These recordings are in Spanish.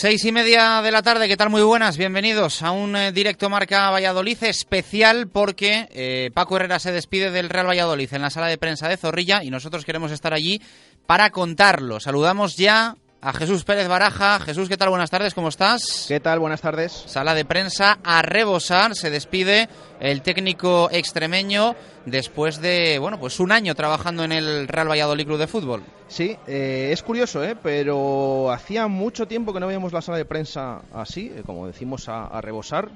Seis y media de la tarde, ¿qué tal? Muy buenas, bienvenidos a un eh, directo Marca Valladolid especial porque eh, Paco Herrera se despide del Real Valladolid en la sala de prensa de Zorrilla y nosotros queremos estar allí para contarlo. Saludamos ya a Jesús Pérez Baraja. Jesús, ¿qué tal? Buenas tardes, ¿cómo estás? ¿Qué tal? Buenas tardes. Sala de prensa a rebosar, se despide el técnico extremeño después de, bueno, pues un año trabajando en el Real Valladolid Club de Fútbol. Sí, eh, es curioso, ¿eh? pero hacía mucho tiempo que no veíamos la sala de prensa así, eh, como decimos, a, a rebosar,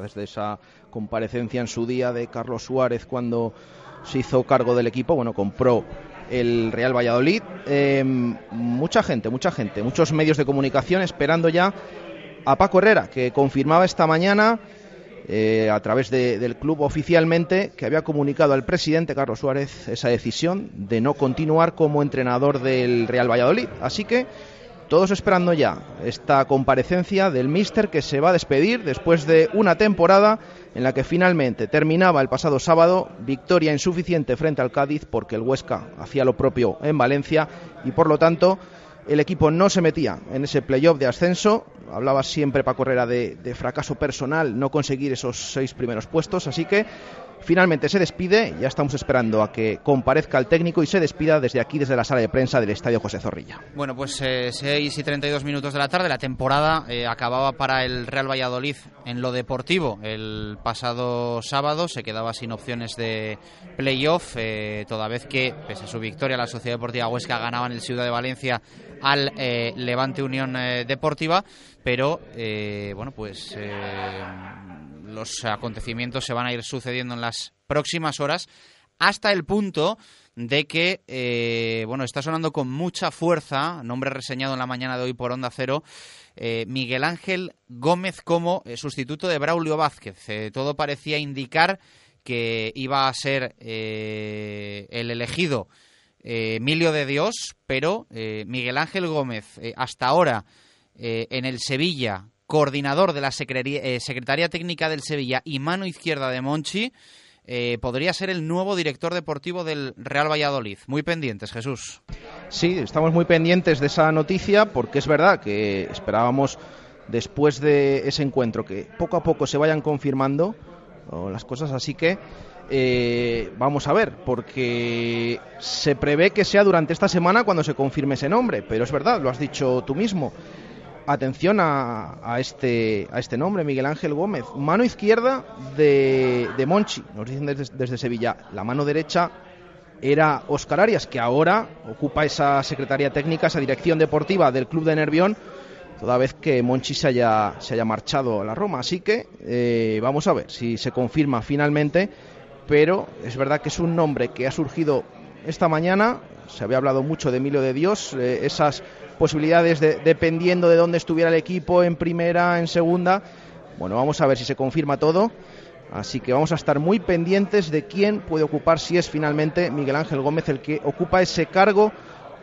desde esa comparecencia en su día de Carlos Suárez cuando se hizo cargo del equipo, bueno, compró el Real Valladolid. Eh, mucha gente, mucha gente, muchos medios de comunicación esperando ya a Paco Herrera, que confirmaba esta mañana eh, a través de- del club oficialmente que había comunicado al presidente Carlos Suárez esa decisión de no continuar como entrenador del Real Valladolid. Así que todos esperando ya esta comparecencia del míster que se va a despedir después de una temporada en la que finalmente terminaba el pasado sábado, victoria insuficiente frente al Cádiz porque el Huesca hacía lo propio en Valencia y por lo tanto el equipo no se metía en ese playoff de ascenso. Hablaba siempre Paco Herrera de, de fracaso personal no conseguir esos seis primeros puestos, así que finalmente se despide. Ya estamos esperando a que comparezca el técnico y se despida desde aquí, desde la sala de prensa del Estadio José Zorrilla. Bueno, pues eh, 6 y 32 minutos de la tarde. La temporada eh, acababa para el Real Valladolid en lo deportivo. El pasado sábado se quedaba sin opciones de playoff, eh, toda vez que, pese a su victoria, la Sociedad Deportiva Huesca ganaba en el Ciudad de Valencia al eh, Levante Unión Deportiva. Pero, bueno, pues los acontecimientos se van a ir sucediendo en las próximas horas hasta el punto de que, eh, bueno, está sonando con mucha fuerza, nombre reseñado en la mañana de hoy por Onda Cero, eh, Miguel Ángel Gómez como eh, sustituto de Braulio Vázquez. Todo parecía indicar que iba a ser el elegido Emilio de Dios, pero Miguel Ángel Gómez, hasta ahora en el Sevilla, coordinador de la eh, Secretaría Técnica del Sevilla y mano izquierda de Monchi, eh, podría ser el nuevo director deportivo del Real Valladolid. Muy pendientes, Jesús. Sí, estamos muy pendientes de esa noticia porque es verdad que esperábamos después de ese encuentro que poco a poco se vayan confirmando las cosas, así que eh, vamos a ver, porque se prevé que sea durante esta semana cuando se confirme ese nombre, pero es verdad, lo has dicho tú mismo. Atención a, a este, a este nombre, Miguel Ángel Gómez. Mano izquierda de, Monchi, nos dicen desde, Sevilla. La mano derecha era Óscar Arias, que ahora ocupa esa secretaría técnica, esa dirección deportiva del club de Nervión, toda vez que Monchi se haya, se haya marchado a la Roma. Así que eh, vamos a ver si se confirma finalmente, pero es verdad que es un nombre que ha surgido esta mañana. Se había hablado mucho de Emilio de Dios, eh, esas posibilidades de, dependiendo de dónde estuviera el equipo, en primera, en segunda. Bueno, vamos a ver si se confirma todo. Así que vamos a estar muy pendientes de quién puede ocupar, si es finalmente Miguel Ángel Gómez el que ocupa ese cargo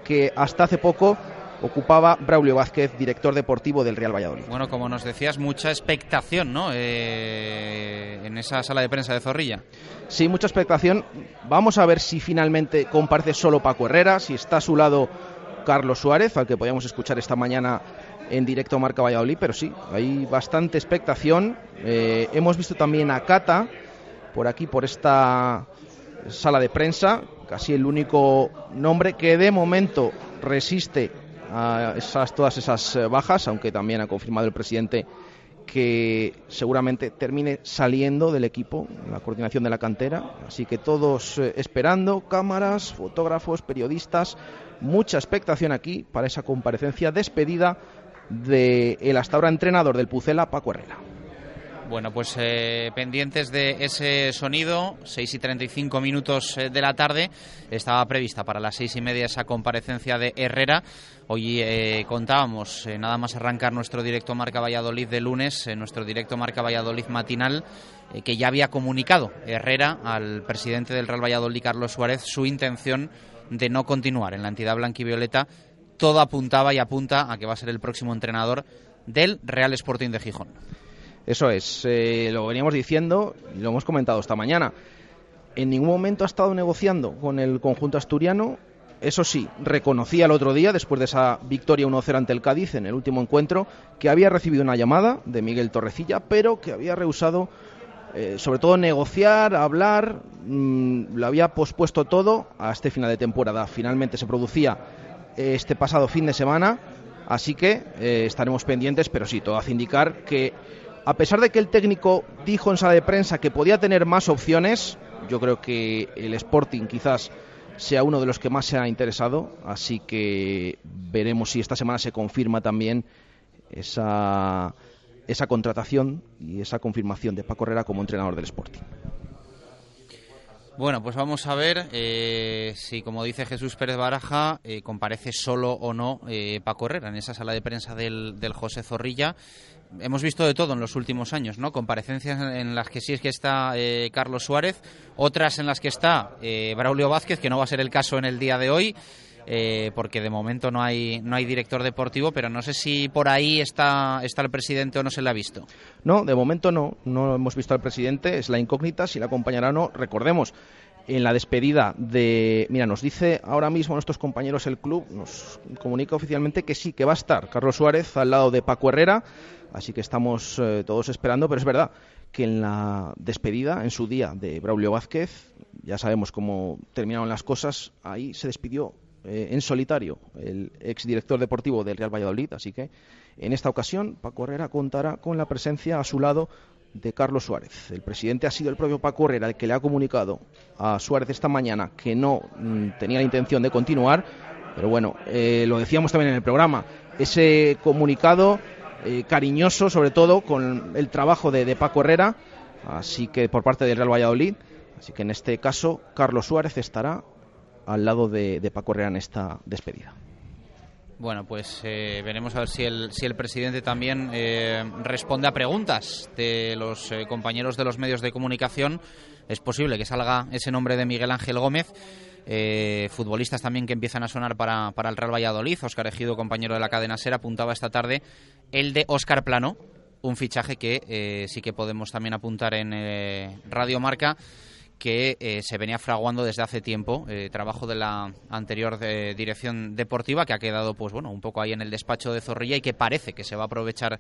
que hasta hace poco ocupaba Braulio Vázquez, director deportivo del Real Valladolid. Bueno, como nos decías, mucha expectación, ¿no? Eh, en esa sala de prensa de Zorrilla. Sí, mucha expectación. Vamos a ver si finalmente comparte solo Paco Herrera, si está a su lado Carlos Suárez, al que podíamos escuchar esta mañana en directo a Marca Valladolid, pero sí, hay bastante expectación. Eh, hemos visto también a Cata por aquí, por esta sala de prensa, casi el único nombre que de momento resiste a esas, todas esas eh, bajas, aunque también ha confirmado el presidente que seguramente termine saliendo del equipo, la coordinación de la cantera. Así que todos eh, esperando, cámaras, fotógrafos, periodistas, mucha expectación aquí para esa comparecencia despedida del hasta ahora entrenador del Pucela, Paco Herrera. Bueno, pues eh, pendientes de ese sonido, 6 y 35 minutos eh, de la tarde, estaba prevista para las seis y media esa comparecencia de Herrera. Hoy eh, contábamos, nada más arrancar nuestro directo Marca Valladolid de lunes, nuestro directo Marca Valladolid matinal, que ya había comunicado Herrera al presidente del Real Valladolid, Carlos Suárez, su intención de no continuar en la entidad blanquivioleta. Todo apuntaba y apunta a que va a ser el próximo entrenador del Real Sporting de Gijón. Eso es, eh, lo veníamos diciendo y lo hemos comentado esta mañana. En ningún momento ha estado negociando con el conjunto asturiano. Eso sí, reconocía el otro día, después de esa victoria 1-0 ante el Cádiz en el último encuentro, que había recibido una llamada de Miguel Torrecilla, pero que había rehusado, eh, sobre todo, negociar, hablar. Mm, lo había pospuesto todo a este final de temporada. Finalmente se producía eh, este pasado fin de semana, así que estaremos pendientes, pero sí, todo hace indicar que a pesar de que el técnico dijo en sala de prensa que podía tener más opciones, yo creo que el Sporting quizás sea uno de los que más se ha interesado, así que veremos si esta semana se confirma también esa, esa contratación y esa confirmación de Paco Herrera como entrenador del Sporting. Bueno, pues vamos a ver eh, si, como dice Jesús Pérez Baraja, eh, comparece solo o no eh, Paco Herrera en esa sala de prensa del, del José Zorrilla hemos visto de todo en los últimos años, ¿no? Comparecencias en las que sí es que está eh, Carlos Suárez, otras en las que está eh, Braulio Vázquez, que no va a ser el caso en el día de hoy, eh, porque de momento no hay no hay director deportivo, pero no sé si por ahí está está el presidente o no se le ha visto. No, de momento no, no hemos visto al presidente, es la incógnita, si la acompañará o no. Recordemos, en la despedida de. Mira, nos dice ahora mismo nuestros compañeros el club, nos comunica oficialmente que sí, que va a estar Carlos Suárez al lado de Paco Herrera. Así que estamos eh, todos esperando, pero es verdad que en la despedida, en su día, de Braulio Vázquez, ya sabemos cómo terminaron las cosas, ahí se despidió eh, en solitario el exdirector deportivo del Real Valladolid, así que en esta ocasión Paco Herrera contará con la presencia a su lado de Carlos Suárez. El presidente ha sido el propio Paco Herrera el que le ha comunicado a Suárez esta mañana que no mm, tenía la intención de continuar, pero bueno, eh, lo decíamos también en el programa, ese comunicado eh, cariñoso, sobre todo con el trabajo de, Paco Herrera, así que por parte del Real Valladolid. Así que en este caso, Carlos Suárez estará al lado de, Paco Herrera en esta despedida. Bueno, pues eh, veremos a ver si el, si el presidente también eh, responde a preguntas de los compañeros de los medios de comunicación. Es posible que salga ese nombre de Miguel Ángel Gómez. Futbolistas también que empiezan a sonar para, para, el Real Valladolid. Oscar Ejido, compañero de la cadena SER, apuntaba esta tarde el de Oscar Plano, un fichaje que eh, sí que podemos también apuntar en eh, Radio Marca que eh, se venía fraguando desde hace tiempo, trabajo de la anterior dirección deportiva que ha quedado pues bueno, un poco ahí en el despacho de Zorrilla y que parece que se va a aprovechar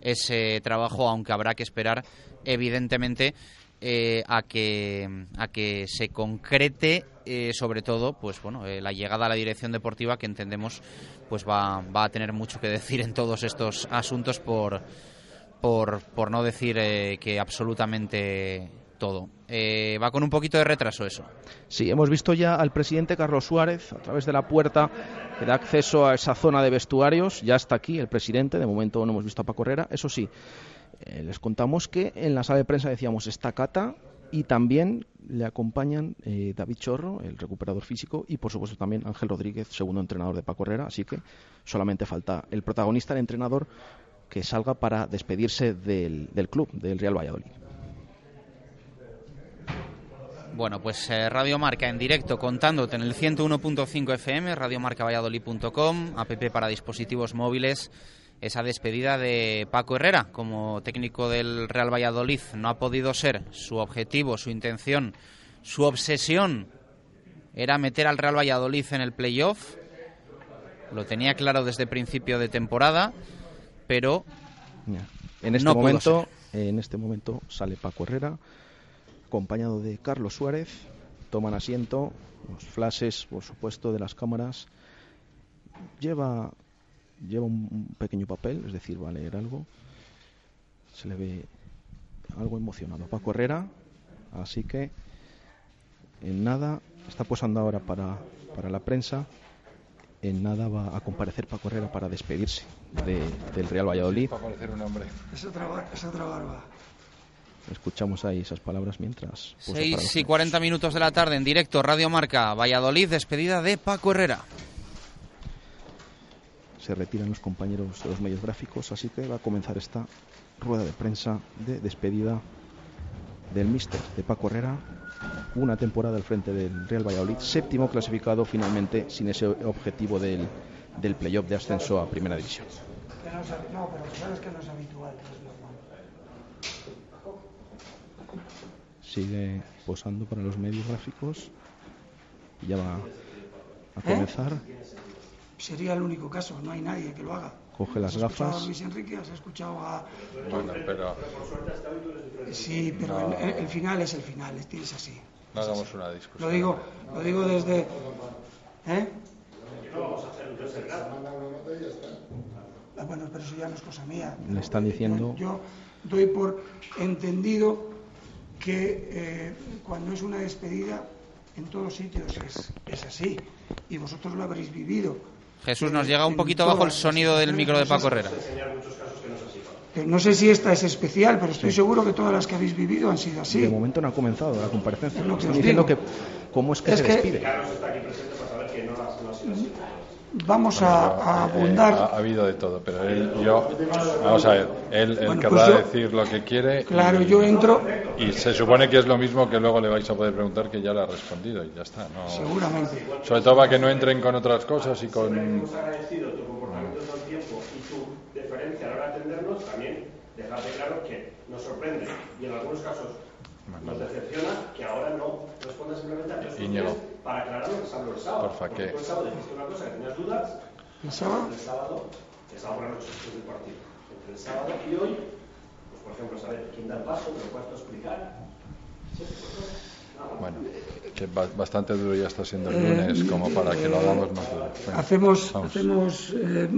ese trabajo, aunque habrá que esperar evidentemente a que a que se concrete sobre todo pues bueno la llegada a la dirección deportiva que entendemos pues va, va a tener mucho que decir en todos estos asuntos por, por, por no decir eh, que absolutamente todo. Eh, va con un poquito de retraso eso. Sí, hemos visto ya al presidente Carlos Suárez a través de la puerta que da acceso a esa zona de vestuarios. Ya está aquí el presidente, de momento no hemos visto a Paco Herrera. Eso sí, eh, les contamos que en la sala de prensa decíamos esta cata y también le acompañan eh, David Chorro, el recuperador físico, y por supuesto también Ángel Rodríguez, segundo entrenador de Paco Herrera. Así que solamente falta el protagonista, el entrenador, que salga para despedirse del, club, del Real Valladolid. Bueno, pues eh, Radio Marca en directo contándote en el 101.5 FM, radiomarcavalladolid.com, app para dispositivos móviles esa despedida de Paco Herrera como técnico del Real Valladolid. No ha podido ser su objetivo, su intención, su obsesión era meter al Real Valladolid en el playoff. Lo tenía claro desde principio de temporada, pero en este momento, en este momento sale Paco Herrera acompañado de Carlos Suárez. Toman asiento, los flashes, por supuesto, de las cámaras. Lleva lleva un pequeño papel, es decir, va a leer algo. Se le ve algo emocionado. Paco Herrera, así que en nada, está posando ahora para, para la prensa, en nada va a comparecer Paco Herrera para despedirse del Real Valladolid. un hombre. Es otra, es otra barba. Escuchamos ahí esas palabras mientras... 6 y 40 minutos de la tarde en directo, Radio Marca, Valladolid, despedida de Paco Herrera. Se retiran los compañeros de los medios gráficos, así que va a comenzar esta rueda de prensa de despedida del míster de Paco Herrera. Una temporada al frente del Real Valladolid, séptimo clasificado finalmente sin ese objetivo del, del playoff de ascenso a Primera División. No, pero sabes que no es habitual. Sigue posando para los medios gráficos. Ya va a ¿Eh? comenzar. Sería el único caso, no hay nadie que lo haga. Coge las gafas. A Luis Enrique, has escuchado a. Bueno, pero. Sí, pero el, final es el final, es así. No hagamos una discusión. Lo digo, lo digo desde. ¿Eh? Ah, bueno, pero eso ya no es cosa mía. Le están diciendo. Yo doy por entendido que eh, cuando es una despedida, en todos sitios es, es así. Y vosotros lo habréis vivido. Jesús, nos llega un poquito bajo el sonido del micro de Paco Herrera. Eh, no sé si esta es especial, pero estoy seguro que todas las que habéis vivido han sido así. De momento no ha comenzado la comparecencia. Es lo que diciendo que cómo es que se despide vamos a, abundar. ha, habido de todo, pero él, yo, vamos a ver, él, pues querrá decir lo que quiere. Claro, yo entro. Y se supone que es lo mismo que luego le vais a poder preguntar que ya le ha respondido y ya está. No, Seguramente. Sobre todo para que no entren con otras cosas y con. Hemos agradecido tu comportamiento todo el tiempo y tu deferencia a la hora de atendernos, también dejarte claro que nos sorprende y en algunos casos nos decepciona que ahora no respondas simplemente a preguntas para aclarar lo que se habló el sábado. Tú el sábado dijiste una cosa que tenías dudas. ¿El sábado? El sábado, el sábado por la noche después del partido. Entre el sábado y hoy, pues por ejemplo, saber quién da el paso, me lo puedes explicar. Bueno, que bastante duro ya está siendo el lunes como para que lo hagamos más duro. hacemos, hacemos eh,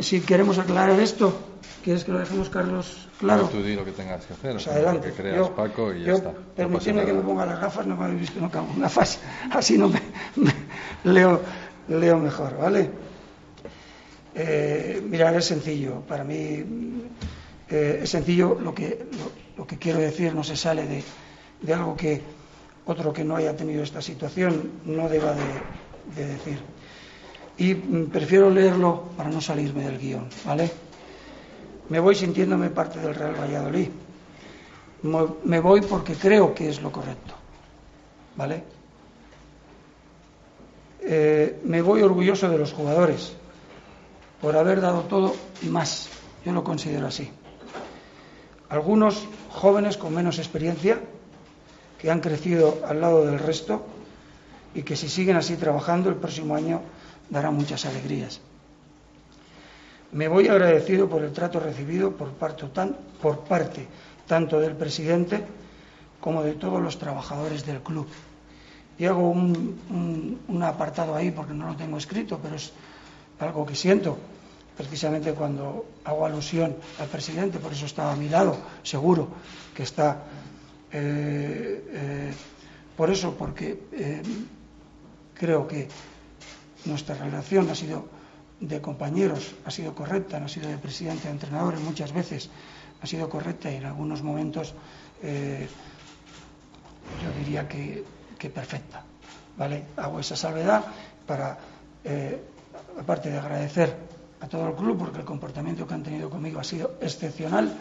si queremos aclarar esto, ¿quieres que lo dejemos, Carlos? Claro. tú di lo que tengas que hacer, pues adelante. lo que creas, Paco, y ya está. Permitidme que me ponga las gafas, no me habéis visto nunca con gafas, así no me, leo, leo mejor, ¿vale? Eh, mirad, es sencillo. Para mí eh, es sencillo. Lo que, lo, que quiero decir no se sale de, de algo que otro que no haya tenido esta situación no deba de, decir. Y mm, prefiero leerlo para no salirme del guion, ¿vale? Me voy sintiéndome parte del Real Valladolid. Me voy porque creo que es lo correcto, ¿vale? Eh, me voy orgulloso de los jugadores por haber dado todo y más. Yo lo considero así. Algunos jóvenes con menos experiencia que han crecido al lado del resto y que si siguen así trabajando el próximo año dará muchas alegrías. Me voy agradecido por el trato recibido por parte, tanto del presidente como de todos los trabajadores del club. Y hago un, un apartado ahí porque no lo tengo escrito, pero es algo que siento precisamente cuando hago alusión al presidente, por eso estaba a mi lado, seguro que está eh, eh, por eso, porque eh, creo que nuestra relación ha sido de compañeros, ha sido correcta, no ha sido de presidente a entrenadores muchas veces, ha sido correcta y en algunos momentos yo diría que, perfecta. ¿vale? Hago esa salvedad para, aparte de agradecer a todo el club, porque el comportamiento que han tenido conmigo ha sido excepcional,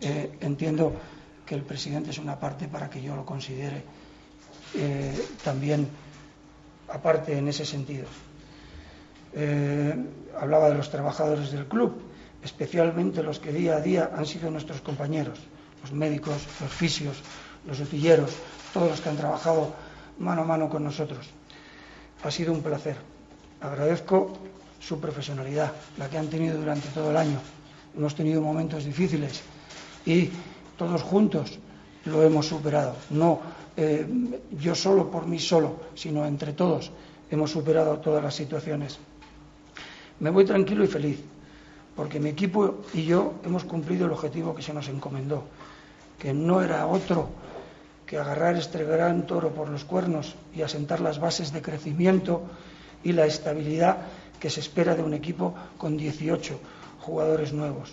entiendo que el presidente es una parte para que yo lo considere eh, también aparte en ese sentido. Eh, hablaba de los trabajadores del club, especialmente los que día a día han sido nuestros compañeros, los médicos, los fisios, los utilleros, todos los que han trabajado mano a mano con nosotros. Ha sido un placer. Agradezco su profesionalidad, la que han tenido durante todo el año. Hemos tenido momentos difíciles y todos juntos lo hemos superado. No eh, yo solo por mí solo, sino entre todos hemos superado todas las situaciones. Me voy tranquilo y feliz, porque mi equipo y yo hemos cumplido el objetivo que se nos encomendó, que no era otro que agarrar este gran toro por los cuernos y asentar las bases de crecimiento y la estabilidad que se espera de un equipo con 18 jugadores nuevos.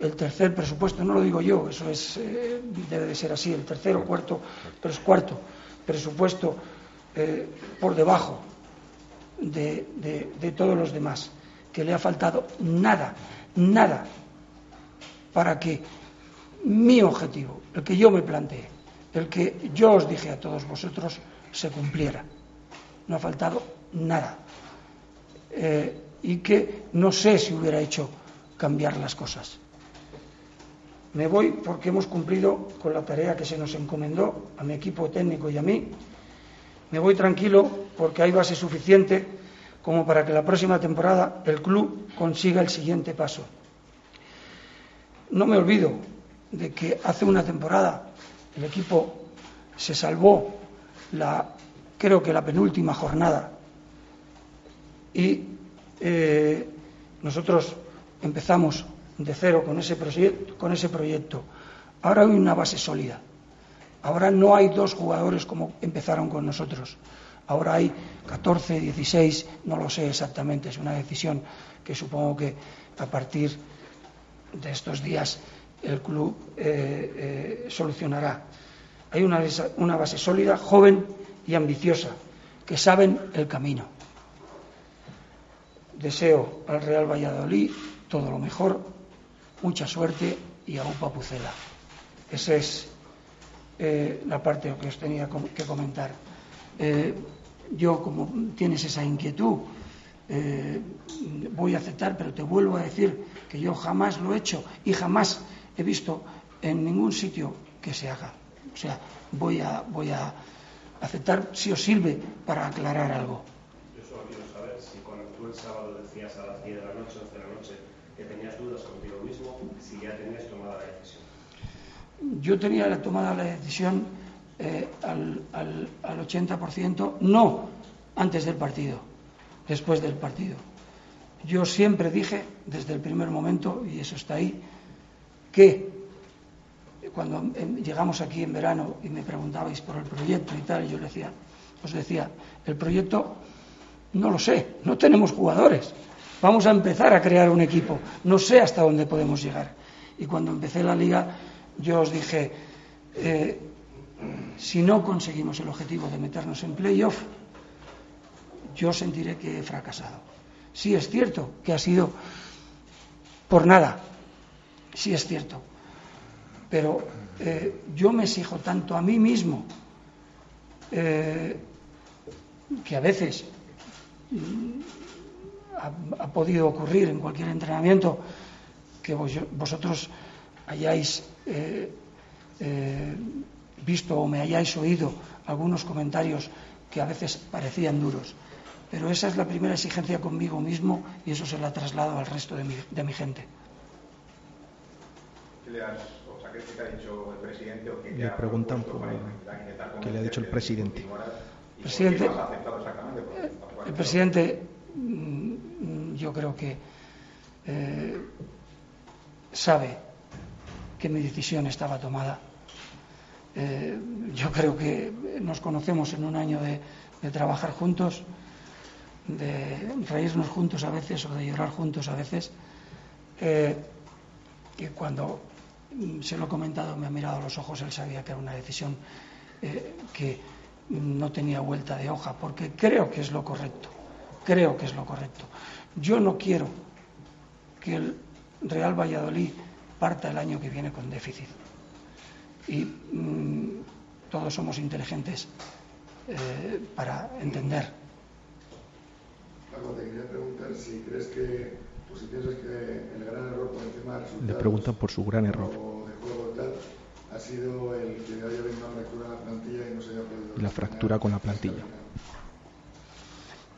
El tercer presupuesto, no lo digo yo, eso es, eh, debe de ser así, el tercer o cuarto, pero cuarto presupuesto eh, por debajo de, de todos los demás, que le ha faltado nada, nada para que mi objetivo, el que yo me planteé, el que yo os dije a todos vosotros, se cumpliera. No ha faltado nada. Eh, y que no sé si hubiera hecho cambiar las cosas. Me voy porque hemos cumplido con la tarea que se nos encomendó a mi equipo técnico y a mí. Me voy tranquilo porque hay base suficiente como para que la próxima temporada el club consiga el siguiente paso. No me olvido de que hace una temporada el equipo se salvó la, creo que la penúltima jornada y eh, nosotros empezamos de cero con ese, con ese proyecto. Ahora hay una base sólida. Ahora no hay dos jugadores como empezaron con nosotros. Ahora hay 14, 16, no lo sé exactamente, es una decisión que supongo que a partir de estos días el club eh, eh, solucionará. Hay una, una base sólida, joven y ambiciosa, que saben el camino. Deseo al Real Valladolid todo lo mejor, mucha suerte y a un papucela. Esa es eh, la parte que os tenía que comentar. yo, como tienes esa inquietud, voy a aceptar, pero te vuelvo a decir que yo jamás lo he hecho y jamás he visto en ningún sitio que se haga. O sea, voy a, voy a aceptar si os sirve para aclarar algo. Yo solo quiero saber si cuando tú el sábado decías a las 10 de la noche, 11 de la noche, que tenías dudas contigo mismo, si ya tenías tomada la decisión. Yo tenía tomada la decisión eh, al, al, al 80%, no antes del partido, después del partido. Yo siempre dije, desde el primer momento, y eso está ahí, que cuando em, llegamos aquí en verano y me preguntabais por el proyecto y tal, yo decía, os decía, el proyecto no lo sé, no tenemos jugadores. Vamos a empezar a crear un equipo. No sé hasta dónde podemos llegar. Y cuando empecé la liga, yo os dije, eh, si no conseguimos el objetivo de meternos en playoff, yo sentiré que he fracasado. Sí es cierto que ha sido por nada, sí es cierto. Pero eh, yo me exijo tanto a mí mismo eh, que a veces ha, podido ocurrir en cualquier entrenamiento que vosotros hayáis eh, visto o me hayáis oído algunos comentarios que a veces parecían duros. Pero esa es la primera exigencia conmigo mismo y eso se la traslado al resto de mi, de mi gente le, has, o sea, ¿qué te ha dicho el presidente o le preguntan por qué le ha dicho el presidente. Presidente, el presidente, yo creo que eh, sabe que mi decisión estaba tomada. Eh, yo creo que nos conocemos en un año de, trabajar juntos, de reírnos juntos a veces o de llorar juntos a veces. Eh, cuando se lo he comentado, me ha mirado a los ojos, él sabía que era una decisión eh, que no tenía vuelta de hoja, porque creo que es lo correcto, creo que es lo correcto. Yo no quiero que el Real Valladolid parta el año que viene con déficit. Y mm, todos somos inteligentes eh, para entender. te quería preguntar si crees que pues piensas que el gran error por encima Le preguntan por su gran error. ha sido el que haya habido una fractura en la plantilla y no se haya podido. La fractura con la plantilla.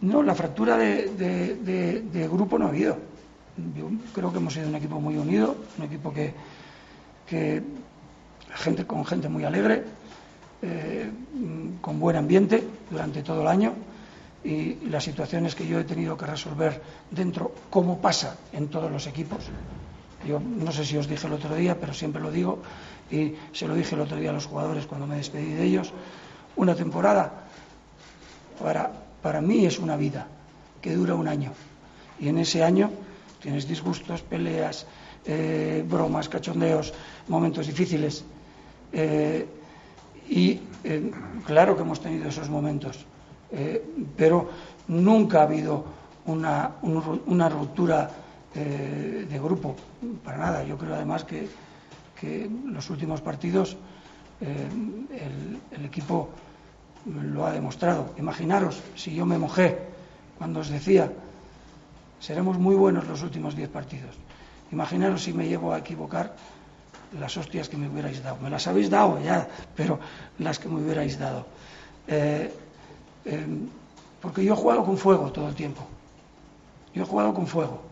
No, la fractura de, grupo no ha habido. Yo creo que hemos sido un equipo muy unido, un equipo que, que gente con gente muy alegre, eh, con buen ambiente durante todo el año y las situaciones que yo he tenido que resolver dentro, como pasa en todos los equipos. Yo no sé si os dije el otro día, pero siempre lo digo y se lo dije el otro día a los jugadores cuando me despedí de ellos. Una temporada para, para mí es una vida que dura un año y en ese año tienes disgustos, peleas, eh, bromas, cachondeos, momentos difíciles. Eh, y eh, claro que hemos tenido esos momentos, pero nunca ha habido una, ruptura de grupo, para nada. Yo creo además que, en los últimos partidos el equipo lo ha demostrado. Imaginaros si yo me mojé cuando os decía, seremos muy buenos los últimos diez partidos. Imaginaros si me llevo a equivocar las hostias que me hubierais dado. Me las habéis dado ya, pero las que me hubierais dado. Eh, em, porque yo he jugado con fuego todo el tiempo. Yo he jugado con fuego.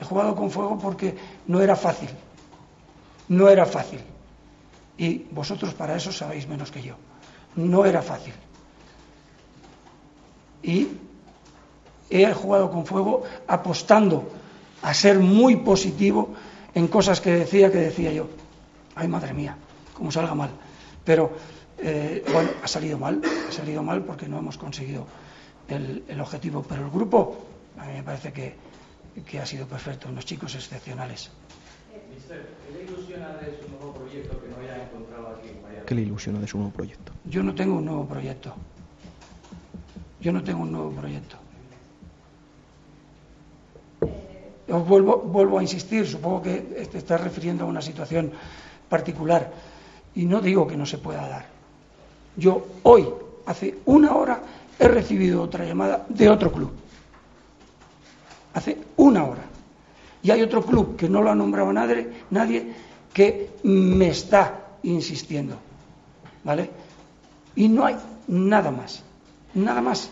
He jugado con fuego porque no era fácil. No era fácil. Y vosotros para eso sabéis menos que yo. No era fácil. Y he jugado con fuego apostando a ser muy positivo en cosas que decía que decía yo. Ay, madre mía, como salga mal. Pero, eh, bueno, ha salido mal, ha salido mal porque no hemos conseguido el, objetivo. Pero el grupo, a mí me parece que, que ha sido perfecto, unos chicos excepcionales. ¿Qué le ilusiona de su nuevo proyecto que no haya encontrado aquí? ¿Qué le ilusiona de su nuevo proyecto? Yo no tengo un nuevo proyecto. Yo no tengo un nuevo proyecto. Os vuelvo, vuelvo a insistir, supongo que te estás refiriendo a una situación particular y no digo que no se pueda dar. Yo hoy, hace una hora, he recibido otra llamada de otro club. Hace una hora. Y hay otro club que no lo ha nombrado nadie, nadie que me está insistiendo. ¿Vale? Y no hay nada más. Nada más.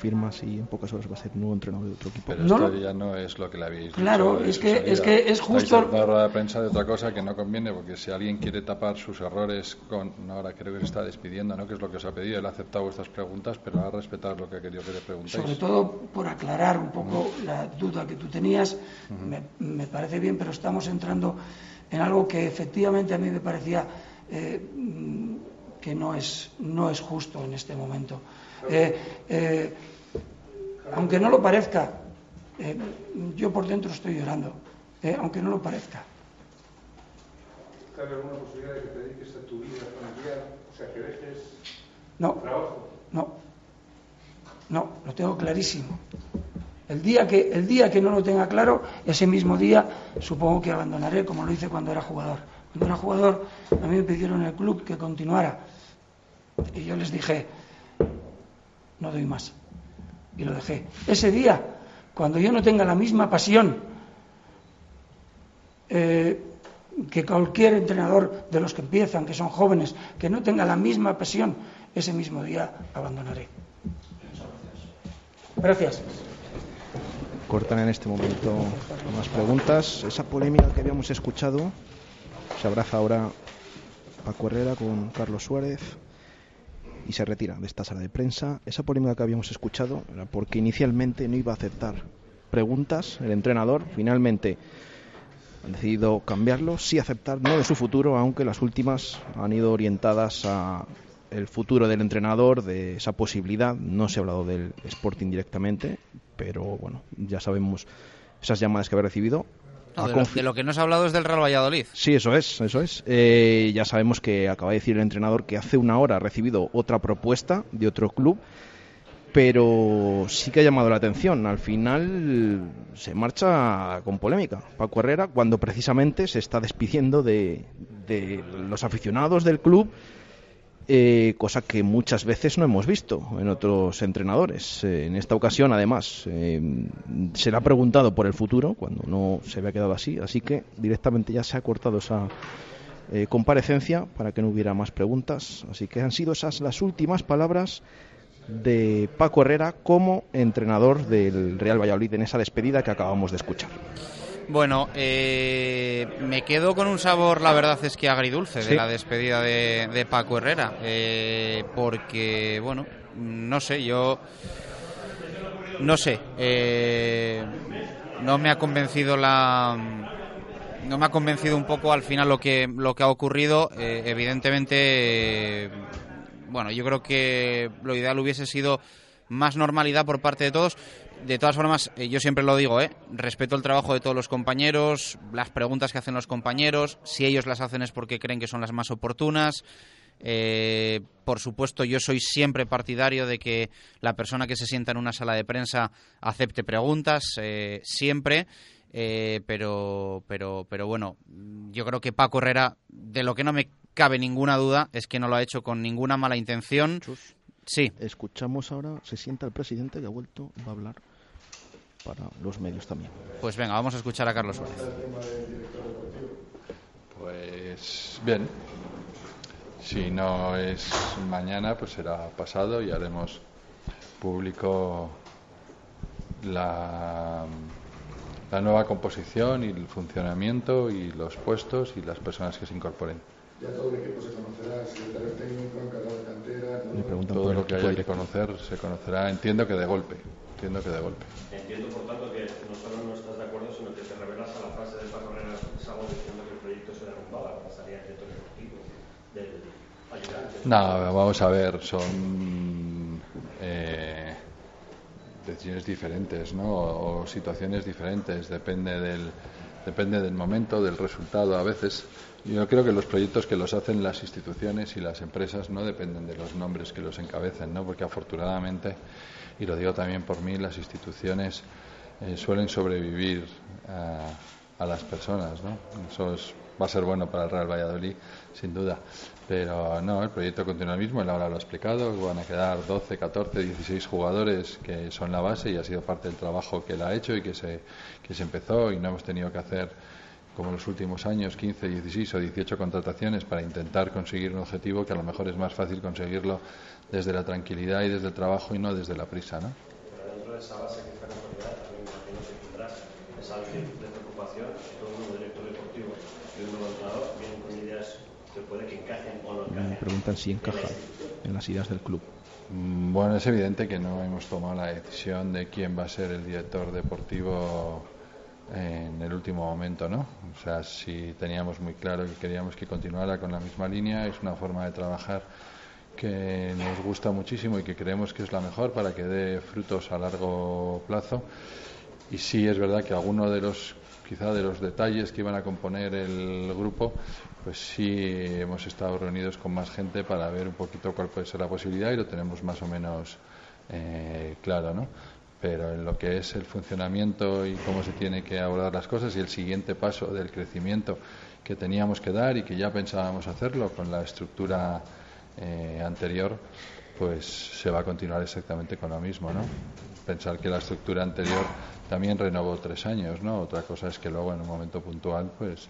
Confirma si en pocas horas va a ser nuevo entrenador de otro equipo. Pero esto ya no es lo que le habéis Claro, es que, es que es justo. La rueda de prensa de otra cosa que no conviene, porque si alguien quiere tapar sus errores con. ahora creo que se está despidiendo, ¿no? Que es lo que os ha pedido. Él ha aceptado vuestras preguntas, pero ha respetado lo que ha querido que le preguntéis. Sobre todo por aclarar un poco la duda que tú tenías, me, me, parece bien, pero estamos entrando en algo que efectivamente a mí me parecía. Eh, que no es, no es justo en este momento. Eh, eh, aunque no lo parezca, eh, yo por dentro estoy llorando, aunque no lo parezca. ¿Cabe alguna posibilidad de que te dediques a tu vida familiar? O sea, que dejes no, trabajo. No, no, lo tengo clarísimo. El día, que, el día que no lo tenga claro, ese mismo día supongo que abandonaré, como lo hice cuando era jugador. Cuando era jugador, a mí me pidieron en el club que continuara. Y yo les dije, no doy más. Y lo dejé. Ese día, cuando yo no tenga la misma pasión eh, que cualquier entrenador de los que empiezan, que son jóvenes, que no tenga la misma pasión, ese mismo día abandonaré. Gracias. Cortan en este momento más preguntas. Esa polémica que habíamos escuchado se abraza ahora Paco Herrera con Carlos Suárez y se retira de esta sala de prensa. Esa polémica que habíamos escuchado era porque inicialmente no iba a aceptar preguntas el entrenador, finalmente han decidido cambiarlo, sí aceptar no de su futuro, aunque las últimas han ido orientadas a el futuro del entrenador, de esa posibilidad. No se ha hablado del Sporting directamente, pero bueno, ya sabemos esas llamadas que había recibido de, lo, que nos ha hablado es del Real Valladolid. Sí, eso es, eso es. Eh, ya sabemos que acaba de decir el entrenador que hace una hora ha recibido otra propuesta de otro club, pero sí que ha llamado la atención. Al final se marcha con polémica Paco Herrera cuando precisamente se está despidiendo de los aficionados del club eh, cosa que muchas veces no hemos visto en otros entrenadores. Eh, en esta ocasión, además, eh, se le ha preguntado por el futuro, cuando no se había quedado así, así que directamente ya se ha cortado esa comparecencia para que no hubiera más preguntas. Así que han sido esas las últimas palabras de Paco Herrera como entrenador del Real Valladolid en esa despedida que acabamos de escuchar. Bueno, eh, me quedo con un sabor, la verdad es que agridulce, de la despedida de, Paco Herrera. Eh, porque, bueno, no sé, yo. No sé. Eh, no me ha convencido la. No me ha convencido un poco al final lo que, lo que ha ocurrido. evidentemente bueno, yo creo que lo ideal hubiese sido más normalidad por parte de todos. De todas formas, eh, yo siempre lo digo, ¿eh? respeto el trabajo de todos los compañeros, las preguntas que hacen los compañeros, si ellos las hacen es porque creen que son las más oportunas. Eh, por supuesto, yo soy siempre partidario de que la persona que se sienta en una sala de prensa acepte preguntas, eh, siempre. pero, pero, pero bueno, yo creo que Paco Herrera, de lo que no me cabe ninguna duda, es que no lo ha hecho con ninguna mala intención. Sí. Escuchamos ahora, se sienta el presidente que ha vuelto, va a hablar para los medios también. Pues venga, vamos a escuchar a Carlos Suárez. Pues bien, si no es mañana, pues será pasado y haremos público la, la nueva composición y el funcionamiento y los puestos y las personas que se incorporen ya todo el equipo se conocerá, secretario técnico, encargado de cantera. todo lo que haya que conocer se conocerá, entiendo que de golpe. Entiendo que de golpe. Entiendo, por tanto, que no solo no estás de acuerdo, sino que te revelas a la frase de Paco Herrera Salvo diciendo que el proyecto se derrumbaba, pasaría el director deportivo del ayudante. No, vamos a ver, son eh, decisiones diferentes, ¿no? O, o situaciones diferentes, depende del, depende del momento, del resultado a veces. Yo creo que los proyectos que los hacen las instituciones y las empresas no dependen de los nombres que los encabecen, ¿no? porque afortunadamente, y lo digo también por mí, las instituciones eh, suelen sobrevivir a, las personas. ¿no? Eso va a ser bueno para el Real Valladolid, sin duda. Pero no, el proyecto continúa el mismo, él ahora lo ha explicado, van a quedar 12, 14, 16 jugadores que son la base y ha sido parte del trabajo que él ha hecho y que se, que se empezó y no hemos tenido que hacer como en los últimos años, 15, 16 o 18 contrataciones para intentar conseguir un objetivo que a lo mejor es más fácil conseguirlo desde la tranquilidad y desde el trabajo y no desde la prisa, ¿no? Pero dentro de esa base que está consolidada, también imagino que tendrás esa de preocupación, todo director deportivo y un nuevo entrenador vienen con ideas que puede que encajen o no encajen. Me preguntan si encaja en las ideas del club. Mm, bueno, es evidente que no hemos tomado la decisión de quién va a ser el director deportivo en el último momento, ¿no? O sea, si teníamos muy claro que queríamos que continuara con la misma línea, es una forma de trabajar que nos gusta muchísimo y que creemos que es la mejor para que dé frutos a largo plazo. Y sí es verdad que alguno de los quizá de los detalles que iban a componer el grupo, pues sí hemos estado reunidos con más gente para ver un poquito cuál puede ser la posibilidad y lo tenemos más o menos eh, claro, ¿no? pero en lo que es el funcionamiento y cómo se tiene que abordar las cosas y el siguiente paso del crecimiento que teníamos que dar y que ya pensábamos hacerlo con la estructura eh, anterior, pues se va a continuar exactamente con lo mismo, ¿no? Pensar que la estructura anterior también renovó tres años, ¿no? Otra cosa es que luego en un momento puntual, pues,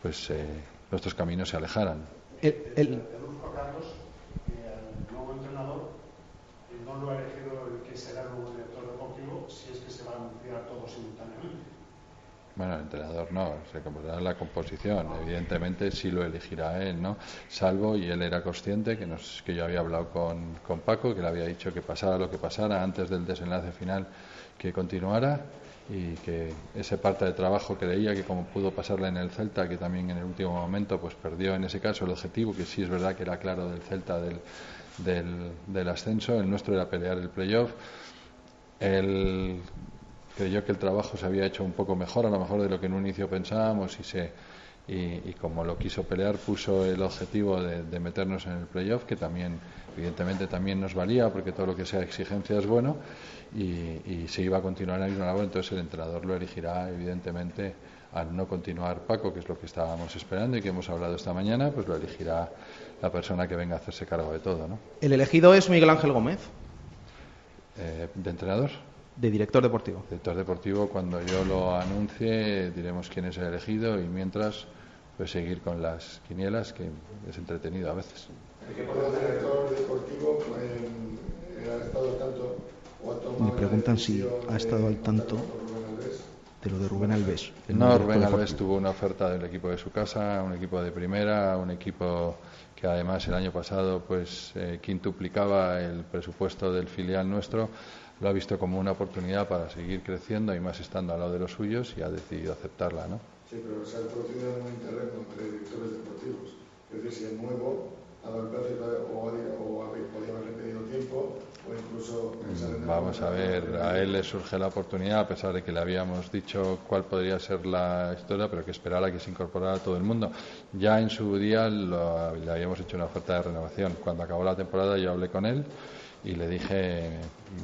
pues eh, nuestros caminos se alejaran. El, el... el nuevo entrenador no lo ha elegido el que será el nuevo si es que se va a anunciar todo simultáneamente. Bueno, el entrenador no, se comprará la composición. Evidentemente sí lo elegirá él, ¿no? Salvo, y él era consciente, que, nos, que yo había hablado con, con Paco, que le había dicho que pasara lo que pasara antes del desenlace final, que continuara y que ese parte de trabajo creía que como pudo pasarle en el Celta, que también en el último momento pues perdió en ese caso el objetivo, que sí es verdad que era claro del Celta del, del, del ascenso, el nuestro era pelear el playoff. Él creyó que el trabajo se había hecho un poco mejor, a lo mejor de lo que en un inicio pensábamos y se y, como lo quiso pelear puso el objetivo de, meternos en el playoff que también evidentemente también nos valía porque todo lo que sea exigencia es bueno y, se iba a continuar en la misma labor entonces el entrenador lo elegirá evidentemente al no continuar Paco que es lo que estábamos esperando y que hemos hablado esta mañana pues lo elegirá la persona que venga a hacerse cargo de todo ¿no? el elegido es Miguel Ángel Gómez eh, ¿De entrenador? De director deportivo. Director deportivo, cuando yo lo anuncie, diremos quién es el elegido y mientras, pues seguir con las quinielas, que es entretenido a veces. director deportivo ha estado al tanto Me preguntan si ha estado al tanto de lo de Rubén Alves. No, Rubén Alves tuvo una oferta del equipo de su casa, un equipo de primera, un equipo que además el año pasado pues eh, quintuplicaba el presupuesto del filial nuestro, lo ha visto como una oportunidad para seguir creciendo y más estando al lado de los suyos y ha decidido aceptarla, ¿no? Sí, pero se ha producido un interregno entre directores deportivos. Es decir, si el nuevo ha dado el plazo o, o podía haberle pedido tiempo o incluso mm, Vamos a ver, a él le surge la oportunidad, a pesar de que le habíamos dicho cuál podría ser la historia, pero que esperara que se incorporara todo el mundo. Ya en su día le habíamos hecho una oferta de renovación. Cuando acabó la temporada yo hablé con él y le dije,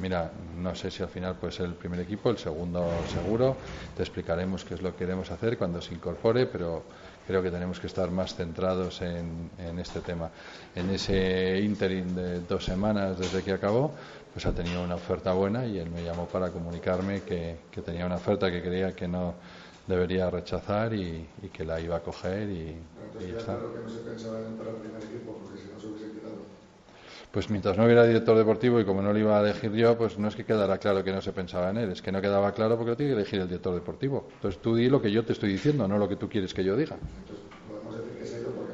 mira, no sé si al final puede ser el primer equipo, el segundo seguro, te explicaremos qué es lo que queremos hacer cuando se incorpore, pero creo que tenemos que estar más centrados en, este tema. En ese interim de dos semanas desde que acabó, pues ha tenido una oferta buena y él me llamó para comunicarme que, tenía una oferta que creía que no debería rechazar y, que la iba a coger y, y ya está. que no se pensaba en entrar al primer equipo porque si no se hubiese pues mientras no hubiera director deportivo y como no lo iba a elegir yo, pues no es que quedara claro que no se pensaba en él, es que no quedaba claro porque lo tiene que elegir el director deportivo. Entonces tú di lo que yo te estoy diciendo, no lo que tú quieres que yo diga.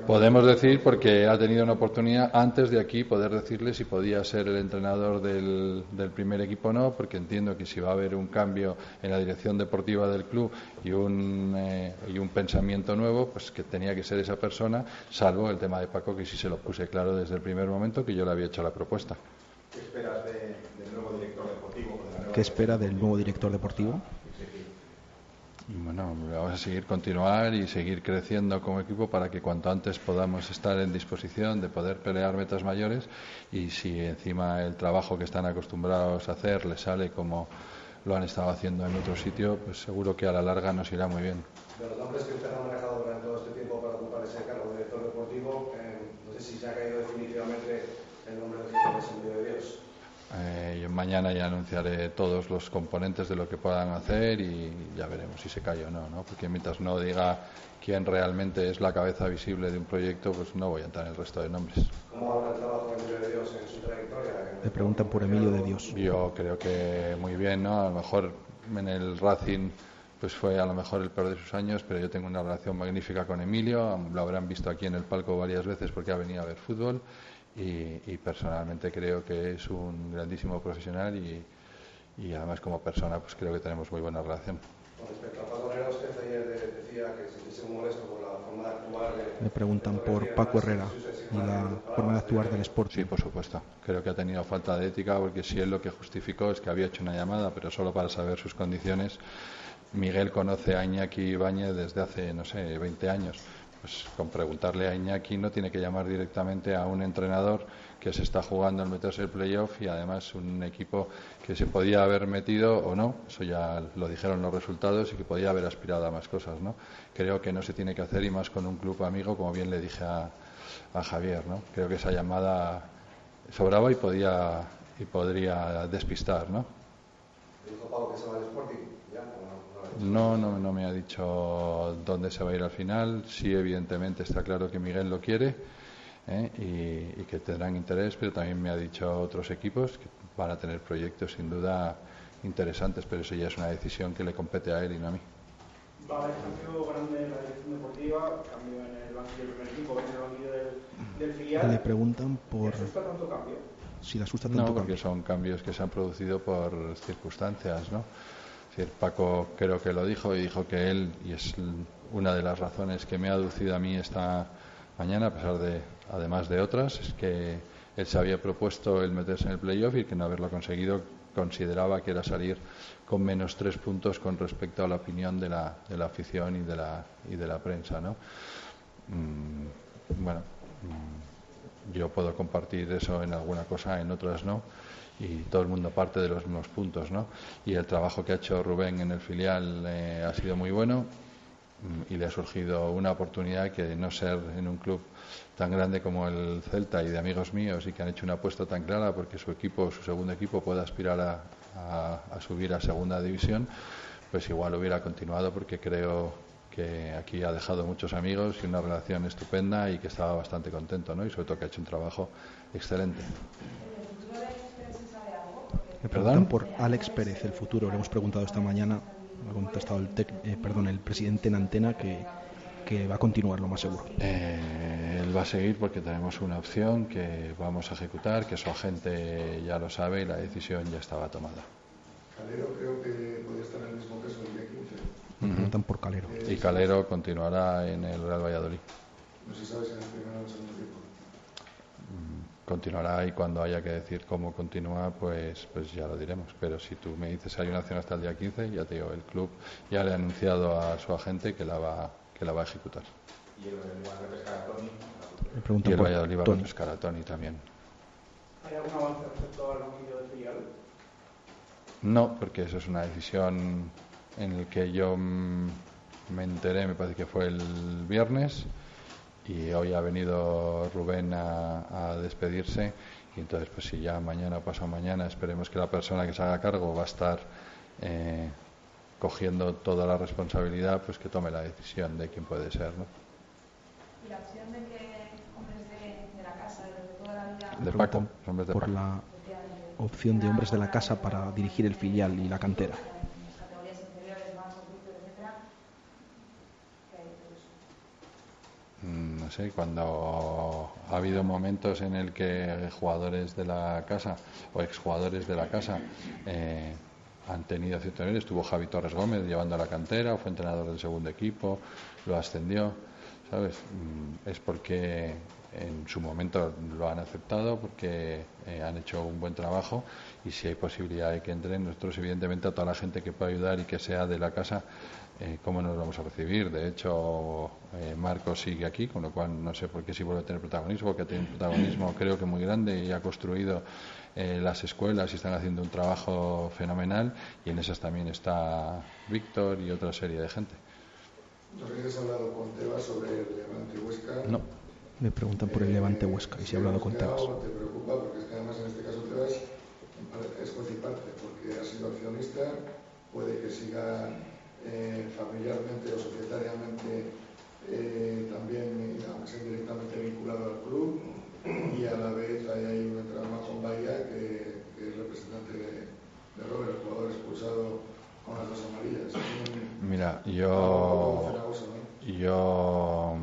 Podemos decir porque ha tenido una oportunidad antes de aquí poder decirle si podía ser el entrenador del, primer equipo o no, porque entiendo que si va a haber un cambio en la dirección deportiva del club y un, eh, y un pensamiento nuevo, pues que tenía que ser esa persona, salvo el tema de Paco, que sí se lo puse claro desde el primer momento que yo le había hecho la propuesta. ¿Qué esperas del nuevo director deportivo? ¿Qué espera del nuevo director deportivo? Bueno, vamos a seguir continuar y seguir creciendo como equipo para que cuanto antes podamos estar en disposición de poder pelear metas mayores y si encima el trabajo que están acostumbrados a hacer les sale como lo han estado haciendo en otro sitio, pues seguro que a la larga nos irá muy bien. De los nombres que usted ha manejado durante todo este tiempo para ocupar ese cargo de director deportivo, eh, no sé si se ha caído definitivamente el nombre de Dios. Eh, mañana ya anunciaré todos los componentes de lo que puedan hacer y ya veremos si se cae o no, ¿no? Porque mientras no diga quién realmente es la cabeza visible de un proyecto, pues no voy a entrar en el resto de nombres. ¿Cómo habla el trabajo de Emilio de Dios en su trayectoria? Le preguntan por Emilio de Dios. Yo creo que muy bien, ¿no? A lo mejor en el Racing pues fue a lo mejor el peor de sus años, pero yo tengo una relación magnífica con Emilio, lo habrán visto aquí en el palco varias veces porque ha venido a ver fútbol y, personalmente creo que es un grandísimo profesional y, y, además como persona pues creo que tenemos muy buena relación. Con respecto a Paco Herrera, usted ayer decía que se sintiese molesto por la forma de actuar Me preguntan por Paco Herrera y la forma de actuar del Sport. Sí, por supuesto. Creo que ha tenido falta de ética porque si él lo que justificó es que había hecho una llamada, pero solo para saber sus condiciones. Miguel conoce a Iñaki Ibáñez desde hace, no sé, 20 años pues con preguntarle a Iñaki no tiene que llamar directamente a un entrenador que se está jugando el meterse el playoff y además un equipo que se podía haber metido o no, eso ya lo dijeron los resultados y que podía haber aspirado a más cosas, ¿no? Creo que no se tiene que hacer y más con un club amigo, como bien le dije a, Javier, ¿no? Creo que esa llamada sobraba y podía y podría despistar. Dijo que Sporting. No, no, no me ha dicho dónde se va a ir al final. Sí, evidentemente está claro que Miguel lo quiere ¿eh? y, que tendrán interés, pero también me ha dicho otros equipos que van a tener proyectos sin duda interesantes, pero eso ya es una decisión que le compete a él y no a mí. Va a haber cambio grande en la dirección deportiva, cambio en el banquillo del primer equipo, en el banquillo del, filial. Le preguntan por. asusta tanto cambio? Si le asusta tanto no, porque son cambios que se han producido por circunstancias, ¿no? Paco creo que lo dijo y dijo que él, y es una de las razones que me ha aducido a mí esta mañana, a pesar de, además de otras, es que él se había propuesto el meterse en el playoff y que no haberlo conseguido consideraba que era salir con menos tres puntos con respecto a la opinión de la, de la afición y de la, y de la prensa. ¿no? Mm, bueno, mm, yo puedo compartir eso en alguna cosa, en otras no y todo el mundo parte de los mismos puntos, ¿no? Y el trabajo que ha hecho Rubén en el filial eh, ha sido muy bueno mm, y le ha surgido una oportunidad que no ser en un club tan grande como el Celta y de amigos míos y que han hecho una apuesta tan clara porque su equipo, su segundo equipo, pueda aspirar a, a subir a segunda división, pues igual hubiera continuado porque creo que aquí ha dejado muchos amigos y una relación estupenda y que estaba bastante contento, ¿no? Y sobre todo que ha hecho un trabajo excelente. Me preguntan por Alex Pérez, el futuro. Le hemos preguntado esta mañana, ha contestado el, eh, perdón, el presidente en antena que, que va a continuar lo más seguro. Eh, él va a seguir porque tenemos una opción que vamos a ejecutar, que su agente ya lo sabe y la decisión ya estaba tomada. Calero creo que puede estar en el mismo peso el día 15. Me preguntan por Calero. y Calero continuará en el Real Valladolid. No se sabe si en el primer o en el segundo mm, continuará y cuando haya que decir cómo continúa, pues, pues ya lo diremos. Pero si tú me dices hay una acción hasta el día 15, ya te digo, el club ya le ha anunciado a su agente que la va, que la va a ejecutar. ¿Y el y el Valladolid va a refrescar a Tony también. ¿Hay algún avance respecto al banquillo del filial? No, porque eso es una decisión en la que yo me enteré, me parece que fue el viernes, y hoy ha venido Rubén a, despedirse, y entonces pues si ya mañana o pasado mañana esperemos que la persona que se haga cargo va a estar eh, cogiendo toda la responsabilidad, pues que tome la decisión de quién puede ser, ¿no? ¿Y la opción de que hombres de, la casa, de toda la vida... De Paco, hombres de por la opción de hombres de la casa para dirigir el filial y la cantera. Cuando ha habido momentos en el que jugadores de la casa o exjugadores de la casa eh, han tenido cierto nivel, estuvo Javi Torres Gómez llevando a la cantera, fue entrenador del segundo equipo, lo ascendió, ¿sabes? Mm, es porque en su momento lo han aceptado porque eh, han hecho un buen trabajo y si hay posibilidad de que entren nosotros evidentemente a toda la gente que pueda ayudar y que sea de la casa eh, cómo nos vamos a recibir de hecho eh, Marcos sigue aquí con lo cual no sé por qué si vuelve a tener protagonismo porque tiene un protagonismo creo que muy grande y ha construido las escuelas y están haciendo un trabajo fenomenal y en esas también está Víctor y otra serie de gente. ¿No habéis hablado con Tebas sobre el Levante Huesca? No me preguntan por el Levante Huesca y si he hablado con Tebas. te preocupa porque es que además en este caso Tebas es juez y parte porque ha sido accionista, puede que siga eh, familiarmente o societariamente eh, también, aunque sea directamente vinculado al club y a la vez hay ahí un entrenador con Bahía que, que, es representante de, de Robert, el jugador expulsado con las dos amarillas. Mira, yo, yo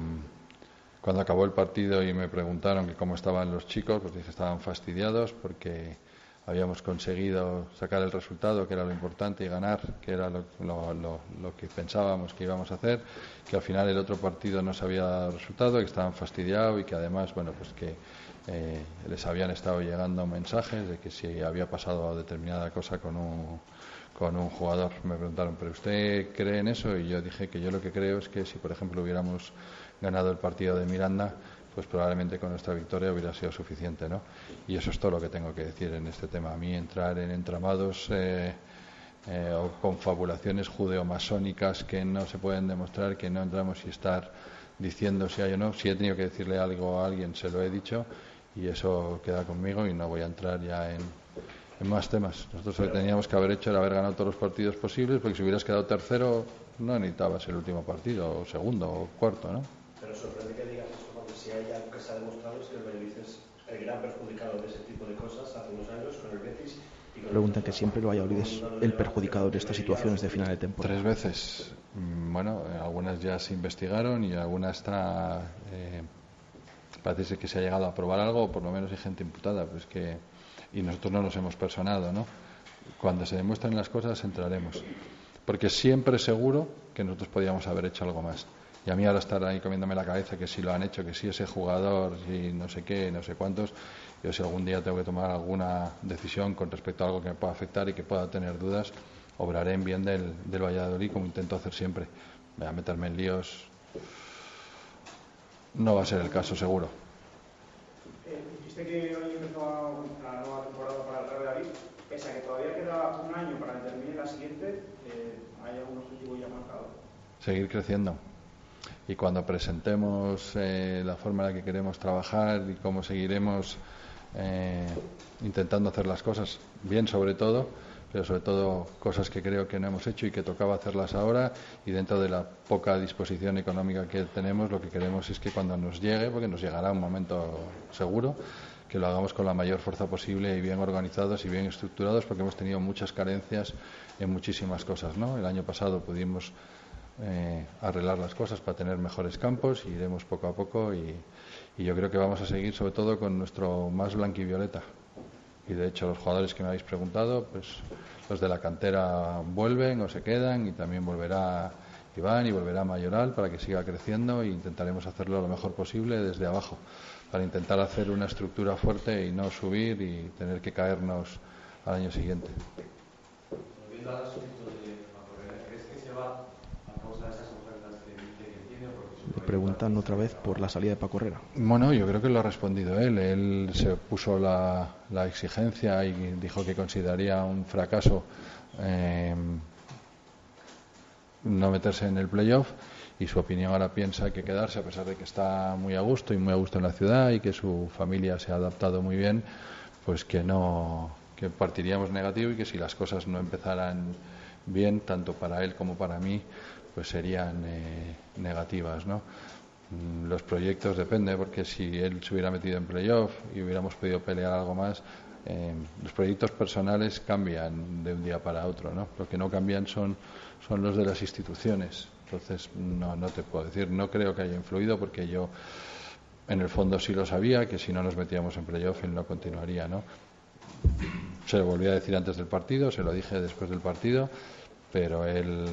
cuando acabó el partido y me preguntaron que cómo estaban los chicos, pues dije que estaban fastidiados porque habíamos conseguido sacar el resultado, que era lo importante, y ganar, que era lo, que pensábamos que íbamos a hacer, que al final el otro partido no se había dado resultado, que estaban fastidiados y que además, bueno, pues que eh, les habían estado llegando mensajes de que si había pasado determinada cosa con un, con un jugador. Me preguntaron, ¿pero usted cree en eso? Y yo dije que yo lo que creo es que si, por ejemplo, hubiéramos ganado el partido de Miranda, pues probablemente con nuestra victoria hubiera sido suficiente, ¿no? Y eso es todo lo que tengo que decir en este tema. A mí entrar en entramados eh, eh, o confabulaciones judeomasónicas que no se pueden demostrar, que no entramos y estar diciendo si hay o no. Si he tenido que decirle algo a alguien, se lo he dicho y eso queda conmigo y no voy a entrar ya en, en más temas. Nosotros lo que teníamos que haber hecho era haber ganado todos los partidos posibles, porque si hubieras quedado tercero no necesitabas el último partido, o segundo, o cuarto, ¿no? Pero sorprende que digas eso, porque si hay algo que se ha demostrado es que el Betis es el gran perjudicado de ese tipo de cosas hace unos años con el Betis. Y con Preguntan que siempre lo Valladolid es el perjudicado de estas situaciones de final de temporada. Tres veces. Mm, bueno, eh, algunas ya se investigaron y algunas está. Eh, parece que se ha llegado a probar algo, o por lo menos hay gente imputada. Pues que, y nosotros no nos hemos personado, ¿no? Cuando se demuestren las cosas entraremos. Porque siempre seguro que nosotros podíamos haber hecho algo más. Y a mí ahora estar ahí comiéndome la cabeza que si lo han hecho, que si ese jugador, si no sé qué, no sé cuántos, yo si algún día tengo que tomar alguna decisión con respecto a algo que me pueda afectar y que pueda tener dudas, obraré en bien del, del Valladolid como intento hacer siempre. Voy a meterme en líos. No va a ser el caso, seguro. Eh, dijiste que hoy empezó la nueva temporada para el Real Valladolid. Pese a que todavía queda un año para que termine la siguiente, eh, ¿hay algún objetivo ya marcado? Seguir creciendo y cuando presentemos eh, la forma en la que queremos trabajar y cómo seguiremos eh, intentando hacer las cosas bien sobre todo, pero sobre todo cosas que creo que no hemos hecho y que tocaba hacerlas ahora y dentro de la poca disposición económica que tenemos lo que queremos es que cuando nos llegue, porque nos llegará un momento seguro, que lo hagamos con la mayor fuerza posible y bien organizados y bien estructurados porque hemos tenido muchas carencias en muchísimas cosas. ¿no? El año pasado pudimos eh, arreglar las cosas para tener mejores campos y iremos poco a poco y, yo creo que vamos a seguir sobre todo con nuestro más blanquivioleta. Y de hecho los jugadores que me habéis preguntado, pues los de la cantera vuelven o se quedan y también volverá Iván y volverá Mayoral para que siga creciendo e intentaremos hacerlo lo mejor posible desde abajo para intentar hacer una estructura fuerte y no subir y tener que caernos al año siguiente. Le preguntan otra vez por la salida de Paco Herrera. Bueno, yo creo que lo ha respondido él. Él se puso la, la exigencia y dijo que consideraría un fracaso eh, no meterse en el playoff y su opinión ahora piensa que quedarse a pesar de que está muy a gusto y muy a gusto en la ciudad y que su familia se ha adaptado muy bien, pues que no que partiríamos negativo y que si las cosas no empezaran bien tanto para él como para mí pues serían eh, negativas, ¿no? Mm, los proyectos depende porque si él se hubiera metido en playoff y hubiéramos podido pelear algo más, eh, los proyectos personales cambian de un día para otro, ¿no? Lo que no cambian son, son los de las instituciones. Entonces, no, no te puedo decir, no creo que haya influido porque yo en el fondo sí lo sabía, que si no nos metíamos en playoff él no continuaría, ¿no? Se lo volví a decir antes del partido, se lo dije después del partido, pero él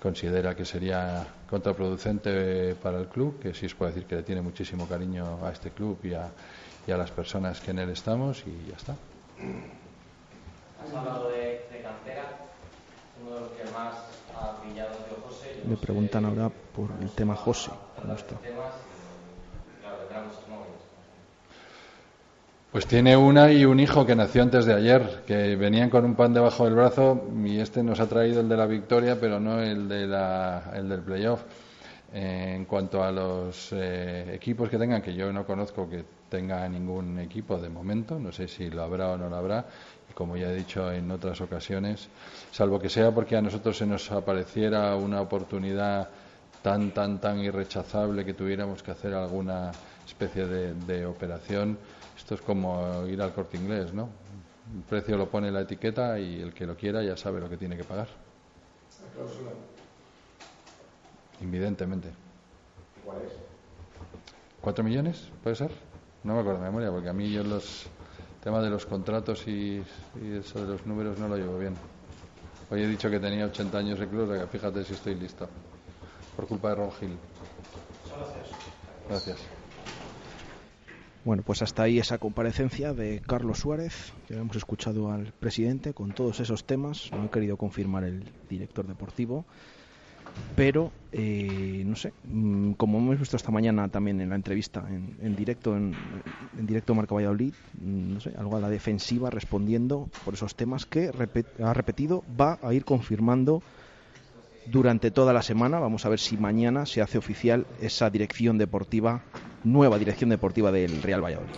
considera que sería contraproducente para el club, que sí os puedo decir que le tiene muchísimo cariño a este club y a, y a las personas que en él estamos y ya está. Has hablado de, de cantera, uno de los que más ha brillado de José. Le preguntan ahora por el tema José. ¿Cómo está? Claro, tendrá muchos móviles. Pues tiene una y un hijo que nació antes de ayer, que venían con un pan debajo del brazo y este nos ha traído el de la victoria, pero no el, de la, el del playoff. Eh, en cuanto a los eh, equipos que tengan, que yo no conozco que tenga ningún equipo de momento, no sé si lo habrá o no lo habrá, y como ya he dicho en otras ocasiones, salvo que sea porque a nosotros se nos apareciera una oportunidad tan, tan, tan irrechazable que tuviéramos que hacer alguna especie de, de operación, esto es como ir al corte inglés, ¿no? El precio lo pone la etiqueta y el que lo quiera ya sabe lo que tiene que pagar. Invidentemente. ¿Cuál es? ¿Cuatro millones? ¿Puede ser? No me acuerdo de memoria, porque a mí yo los temas de los contratos y, y eso de los números no lo llevo bien. Hoy he dicho que tenía 80 años de club, o sea que fíjate si estoy listo. Por culpa de Ron Hill. Gracias. Bueno, pues hasta ahí esa comparecencia de Carlos Suárez, que hemos escuchado al presidente con todos esos temas. No he querido confirmar el director deportivo, pero eh, no sé, mm, como hemos visto esta mañana también en la entrevista en, directo en, directo Marca Valladolid, mm, no sé, algo a la defensiva respondiendo por esos temas que ha repetido, va a ir confirmando durante toda la semana. Vamos a ver si mañana se hace oficial esa dirección deportiva, nueva dirección deportiva del Real Valladolid.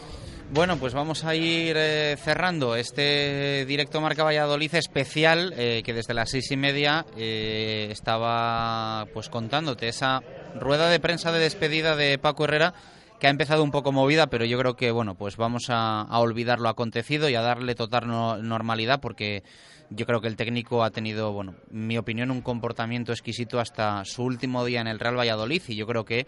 Bueno, pues vamos a ir eh, cerrando este directo Marca Valladolid especial eh, que desde las seis y media eh, estaba pues contándote esa rueda de prensa de despedida de Paco Herrera que ha empezado un poco movida, pero yo creo que bueno, pues vamos a, a olvidar lo acontecido y a darle total no- normalidad porque yo creo que el técnico ha tenido, bueno, en mi opinión, un comportamiento exquisito hasta su último día en el Real Valladolid y yo creo que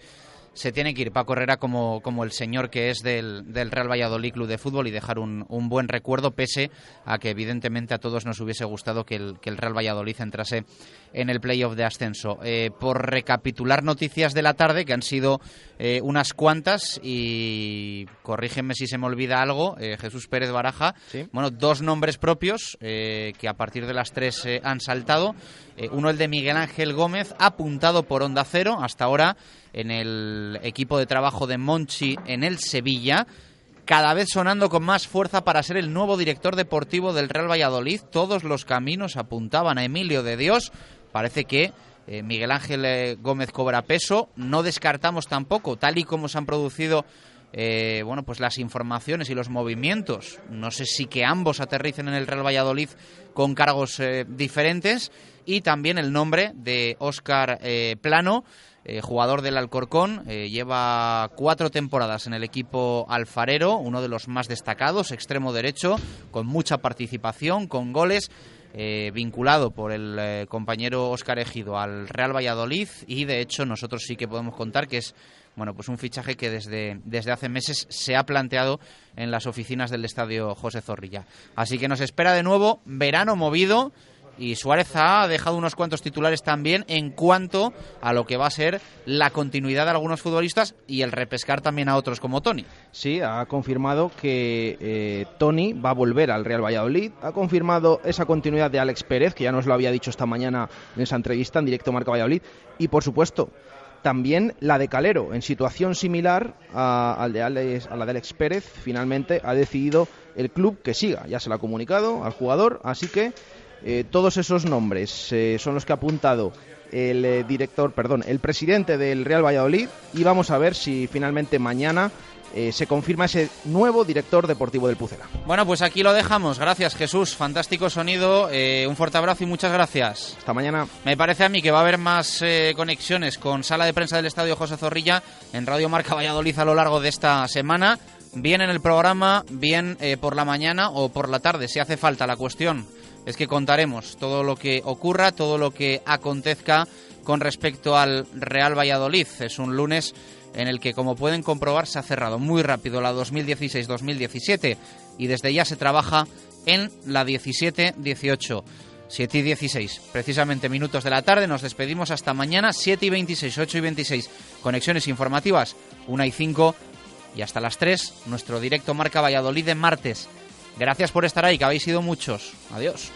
se tiene que ir Paco Herrera como, como el señor que es del, del Real Valladolid Club de Fútbol y dejar un, un buen recuerdo, pese a que evidentemente a todos nos hubiese gustado que el, que el Real Valladolid entrase en el playoff de ascenso. Eh, por recapitular noticias de la tarde, que han sido eh, unas cuantas, y corrígeme si se me olvida algo, eh, Jesús Pérez Baraja, bueno, dos nombres propios que a partir de las tres han saltado. Uno el de Miguel Ángel Gómez, apuntado por Onda Cero, hasta ahora en el equipo de trabajo de Monchi en el Sevilla cada vez sonando con más fuerza para ser el nuevo director deportivo del Real Valladolid. Todos los caminos apuntaban a Emilio de Dios. Parece que eh, Miguel Ángel eh, Gómez cobra peso. No descartamos tampoco, tal y como se han producido eh, bueno, pues las informaciones y los movimientos. No sé si que ambos aterricen en el Real Valladolid con cargos diferentes. Y también el nombre de Óscar Plano, eh, jugador del Alcorcón, eh, lleva cuatro temporadas en el equipo alfarero, uno de los más destacados, extremo derecho, con mucha participación, con goles, eh, vinculado por el compañero Óscar Ejido al Real Valladolid y de hecho nosotros sí que podemos contar que es bueno, pues un fichaje que desde, desde hace meses se ha planteado en las oficinas del estadio José Zorrilla. Así que nos espera de nuevo verano movido y Suárez ha dejado unos cuantos titulares también en cuanto a lo que va a ser la continuidad de algunos futbolistas y el repescar también a otros como Tony. Sí, ha confirmado que eh, Tony va a volver al Real Valladolid. Ha confirmado esa continuidad de Alex Pérez, que ya nos lo había dicho esta mañana en esa entrevista en directo Marca Valladolid. Y por supuesto, también la de Calero, en situación similar a, de Alex, a la de Alex Pérez, finalmente ha decidido el club que siga. Ya se lo ha comunicado al jugador, así que eh, todos esos nombres eh, son los que ha apuntado el eh, director, perdón, el presidente del Real Valladolid y vamos a ver si finalmente mañana se confirma ese nuevo director deportivo del Pucela. Bueno, pues aquí lo dejamos. Gracias, Jesús. Fantástico sonido. un fuerte abrazo y muchas gracias. Hasta mañana. Me parece a mí que va a haber más conexiones con sala de prensa del Estadio José Zorrilla en Radio Marca Valladolid a lo largo de esta semana. Bien en el programa, bien por la mañana o por la tarde, si hace falta la cuestión es que contaremos todo lo que ocurra, todo lo que acontezca con respecto al Real Valladolid. Es un lunes en el que, como pueden comprobar, se ha cerrado muy rápido la 2016-2017 y desde ya se trabaja en la 17-18. 7 y 16, precisamente minutos de la tarde. Nos despedimos hasta mañana, 7 y 26, 8 y 26. Conexiones informativas, 1 y 5 y hasta las 3, nuestro directo Marca Valladolid de martes. Gracias por estar ahí, que habéis sido muchos. Adiós.